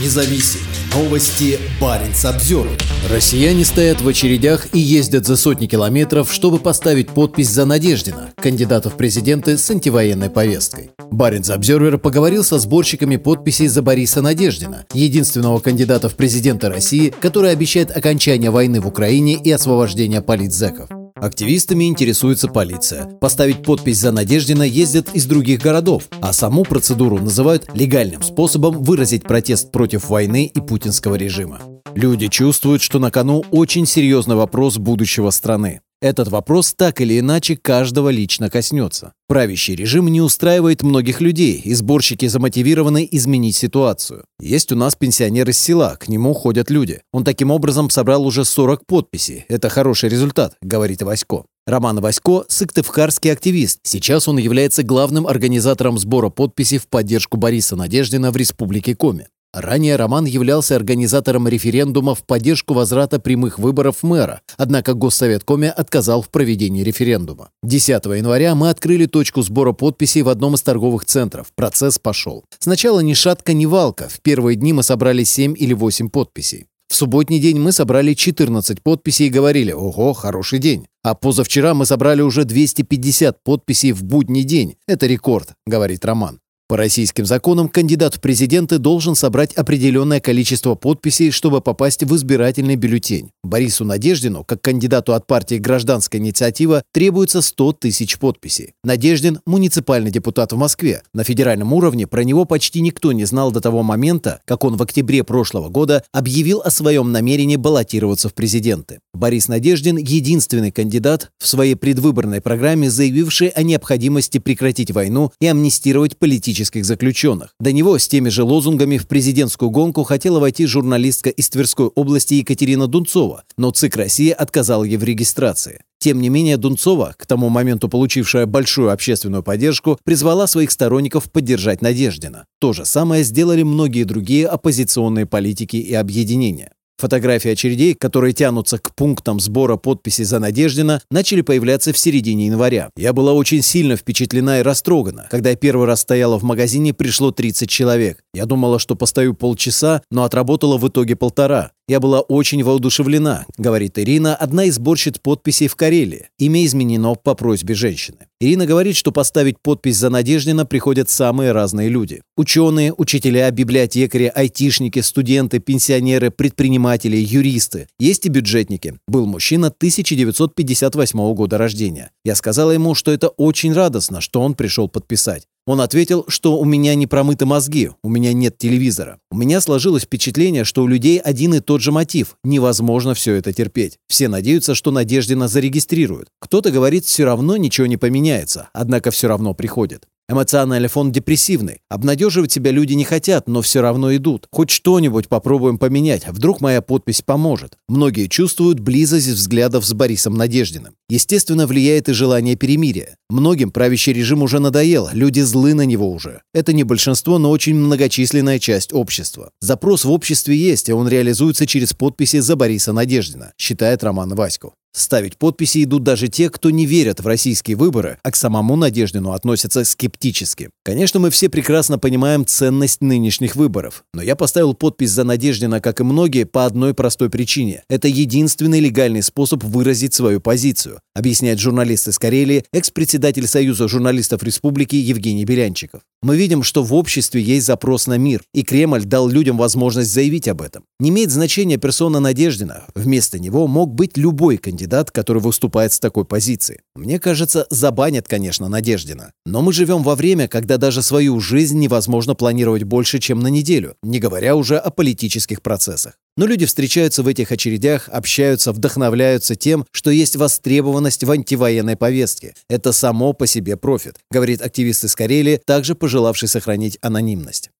независим. Новости Баренц обзор. Россияне стоят в очередях и ездят за сотни километров, чтобы поставить подпись за Надеждина, кандидата в президенты с антивоенной повесткой. Баренц Обзервер поговорил со сборщиками подписей за Бориса Надеждина, единственного кандидата в президенты России, который обещает окончание войны в Украине и освобождение политзеков. Активистами интересуется полиция. Поставить подпись за Надеждина ездят из других городов, а саму процедуру называют легальным способом выразить протест против войны и путинского режима. Люди чувствуют, что на кону очень серьезный вопрос будущего страны. Этот вопрос так или иначе каждого лично коснется. Правящий режим не устраивает многих людей, и сборщики замотивированы изменить ситуацию. Есть у нас пенсионер из села, к нему ходят люди. Он таким образом собрал уже 40 подписей. Это хороший результат, говорит Васько. Роман Васько – сыктывкарский активист. Сейчас он является главным организатором сбора подписей в поддержку Бориса Надеждина в Республике Коми. Ранее Роман являлся организатором референдума в поддержку возврата прямых выборов мэра, однако Госсовет Коми отказал в проведении референдума. 10 января мы открыли точку сбора подписей в одном из торговых центров. Процесс пошел. Сначала ни шатка, ни валка. В первые дни мы собрали 7 или 8 подписей. В субботний день мы собрали 14 подписей и говорили «Ого, хороший день». А позавчера мы собрали уже 250 подписей в будний день. Это рекорд, говорит Роман. По российским законам кандидат в президенты должен собрать определенное количество подписей, чтобы попасть в избирательный бюллетень. Борису Надеждину, как кандидату от партии «Гражданская инициатива», требуется 100 тысяч подписей. Надеждин – муниципальный депутат в Москве. На федеральном уровне про него почти никто не знал до того момента, как он в октябре прошлого года объявил о своем намерении баллотироваться в президенты. Борис Надеждин – единственный кандидат в своей предвыборной программе, заявивший о необходимости прекратить войну и амнистировать политические политических заключенных. До него с теми же лозунгами в президентскую гонку хотела войти журналистка из Тверской области Екатерина Дунцова, но ЦИК России отказал ей в регистрации. Тем не менее, Дунцова, к тому моменту получившая большую общественную поддержку, призвала своих сторонников поддержать Надеждина. То же самое сделали многие другие оппозиционные политики и объединения. Фотографии очередей, которые тянутся к пунктам сбора подписей за Надеждина, начали появляться в середине января. Я была очень сильно впечатлена и растрогана. Когда я первый раз стояла в магазине, пришло 30 человек. Я думала, что постою полчаса, но отработала в итоге полтора. Я была очень воодушевлена, говорит Ирина, одна из сборщиц подписей в Карелии. Имя изменено по просьбе женщины. Ирина говорит, что поставить подпись за Надеждина приходят самые разные люди. Ученые, учителя, библиотекари, айтишники, студенты, пенсионеры, предприниматели, юристы. Есть и бюджетники. Был мужчина 1958 года рождения. Я сказала ему, что это очень радостно, что он пришел подписать. Он ответил, что у меня не промыты мозги, у меня нет телевизора. У меня сложилось впечатление, что у людей один и тот же мотив. Невозможно все это терпеть. Все надеются, что Надеждина зарегистрируют. Кто-то говорит, все равно ничего не поменяется, однако все равно приходит. Эмоциональный фон депрессивный. Обнадеживать себя люди не хотят, но все равно идут. Хоть что-нибудь попробуем поменять, вдруг моя подпись поможет. Многие чувствуют близость взглядов с Борисом Надеждиным. Естественно, влияет и желание перемирия. Многим правящий режим уже надоел, люди злы на него уже. Это не большинство, но очень многочисленная часть общества. Запрос в обществе есть, и он реализуется через подписи за Бориса Надеждина, считает Роман Васьков. Ставить подписи идут даже те, кто не верят в российские выборы, а к самому Надеждину относятся скептически. Конечно, мы все прекрасно понимаем ценность нынешних выборов, но я поставил подпись за Надеждина, как и многие, по одной простой причине. Это единственный легальный способ выразить свою позицию, объясняет журналист из Карелии, экс-председатель Союза журналистов Республики Евгений Белянчиков. Мы видим, что в обществе есть запрос на мир, и Кремль дал людям возможность заявить об этом. Не имеет значения персона Надеждина. Вместо него мог быть любой кандидат, который выступает с такой позиции. Мне кажется, забанят, конечно, Надеждина. Но мы живем во время, когда даже свою жизнь невозможно планировать больше, чем на неделю, не говоря уже о политических процессах. Но люди встречаются в этих очередях, общаются, вдохновляются тем, что есть востребованность в антивоенной повестке. Это само по себе профит, говорит активист из Карелии, также пожелавший сохранить анонимность.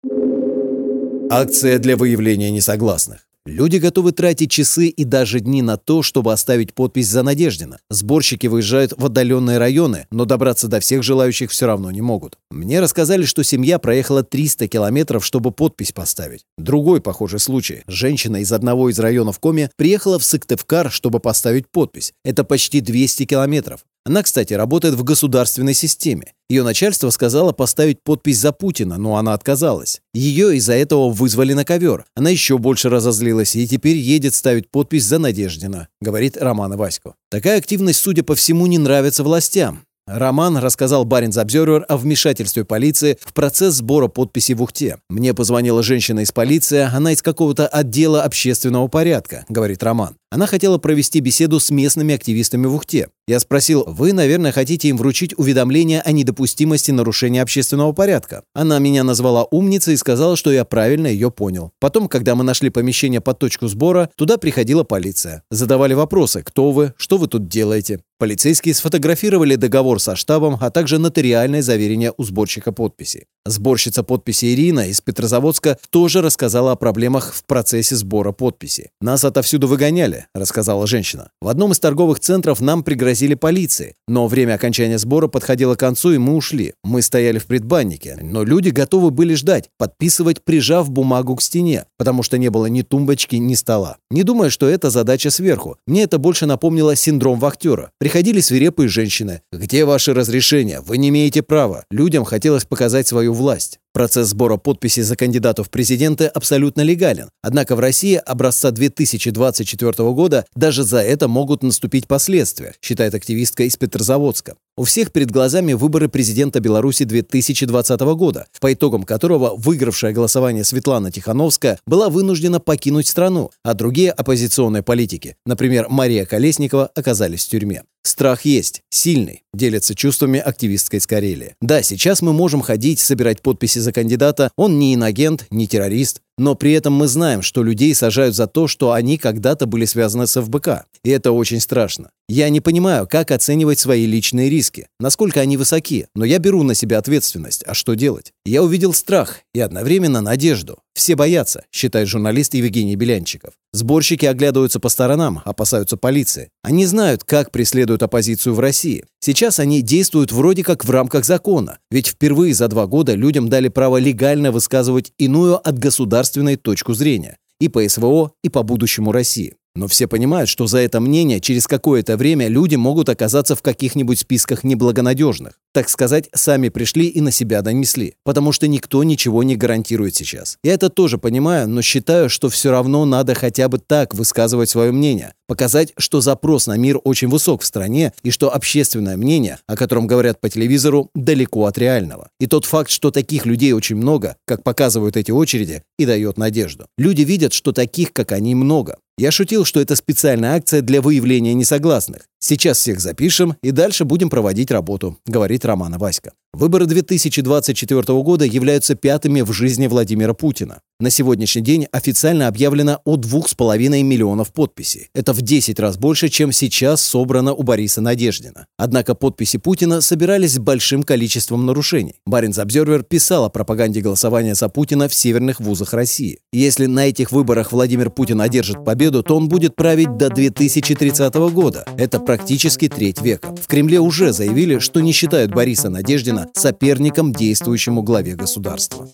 Акция для выявления несогласных. Люди готовы тратить часы и даже дни на то, чтобы оставить подпись за Надеждина. Сборщики выезжают в отдаленные районы, но добраться до всех желающих все равно не могут. Мне рассказали, что семья проехала 300 километров, чтобы подпись поставить. Другой похожий случай. Женщина из одного из районов Коми приехала в Сыктывкар, чтобы поставить подпись. Это почти 200 километров. Она, кстати, работает в государственной системе. Ее начальство сказала поставить подпись за Путина, но она отказалась. Ее из-за этого вызвали на ковер. Она еще больше разозлилась и теперь едет ставить подпись за Надеждина, говорит Роман Васько. Такая активность, судя по всему, не нравится властям. Роман рассказал Баринс Обзервер о вмешательстве полиции в процесс сбора подписей в Ухте. «Мне позвонила женщина из полиции, она из какого-то отдела общественного порядка», — говорит Роман. Она хотела провести беседу с местными активистами в Ухте. Я спросил, вы, наверное, хотите им вручить уведомление о недопустимости нарушения общественного порядка. Она меня назвала умницей и сказала, что я правильно ее понял. Потом, когда мы нашли помещение под точку сбора, туда приходила полиция. Задавали вопросы, кто вы, что вы тут делаете. Полицейские сфотографировали договор со штабом, а также нотариальное заверение у сборщика подписи. Сборщица подписи Ирина из Петрозаводска тоже рассказала о проблемах в процессе сбора подписи. «Нас отовсюду выгоняли», — рассказала женщина. «В одном из торговых центров нам пригрозили полиции, но время окончания сбора подходило к концу, и мы ушли. Мы стояли в предбаннике, но люди готовы были ждать, подписывать, прижав бумагу к стене, потому что не было ни тумбочки, ни стола. Не думаю, что это задача сверху. Мне это больше напомнило синдром вахтера. Приходили свирепые женщины. «Где ваши разрешения? Вы не имеете права». Людям хотелось показать свою власть. Процесс сбора подписей за кандидатов в президенты абсолютно легален. Однако в России образца 2024 года даже за это могут наступить последствия, считает активистка из Петрозаводска. У всех перед глазами выборы президента Беларуси 2020 года, по итогам которого выигравшая голосование Светлана Тихановская была вынуждена покинуть страну, а другие оппозиционные политики, например, Мария Колесникова, оказались в тюрьме. Страх есть, сильный, делится чувствами активистка из Карелии. Да, сейчас мы можем ходить, собирать подписи за кандидата, он не инагент, не террорист, но при этом мы знаем, что людей сажают за то, что они когда-то были связаны с ФБК. И это очень страшно. Я не понимаю, как оценивать свои личные риски, насколько они высоки, но я беру на себя ответственность. А что делать? Я увидел страх и одновременно надежду. Все боятся, считает журналист Евгений Белянчиков. Сборщики оглядываются по сторонам, опасаются полиции. Они знают, как преследуют оппозицию в России. Сейчас они действуют вроде как в рамках закона, ведь впервые за два года людям дали право легально высказывать иную от государственной точку зрения и по СВО, и по будущему России. Но все понимают, что за это мнение через какое-то время люди могут оказаться в каких-нибудь списках неблагонадежных. Так сказать, сами пришли и на себя донесли. Потому что никто ничего не гарантирует сейчас. Я это тоже понимаю, но считаю, что все равно надо хотя бы так высказывать свое мнение. Показать, что запрос на мир очень высок в стране и что общественное мнение, о котором говорят по телевизору, далеко от реального. И тот факт, что таких людей очень много, как показывают эти очереди, и дает надежду. Люди видят, что таких, как они, много. Я шутил, что это специальная акция для выявления несогласных. Сейчас всех запишем и дальше будем проводить работу, говорит Романа Васька. Выборы 2024 года являются пятыми в жизни Владимира Путина. На сегодняшний день официально объявлено о 2,5 миллионов подписей. Это в 10 раз больше, чем сейчас собрано у Бориса Надеждина. Однако подписи Путина собирались с большим количеством нарушений. Баринс Обзервер писал о пропаганде голосования за Путина в северных вузах России. Если на этих выборах Владимир Путин одержит победу, то он будет править до 2030 года. Это практически треть века. В Кремле уже заявили, что не считают Бориса Надеждина соперником действующему главе государства.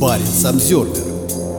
Баренц Обзервер.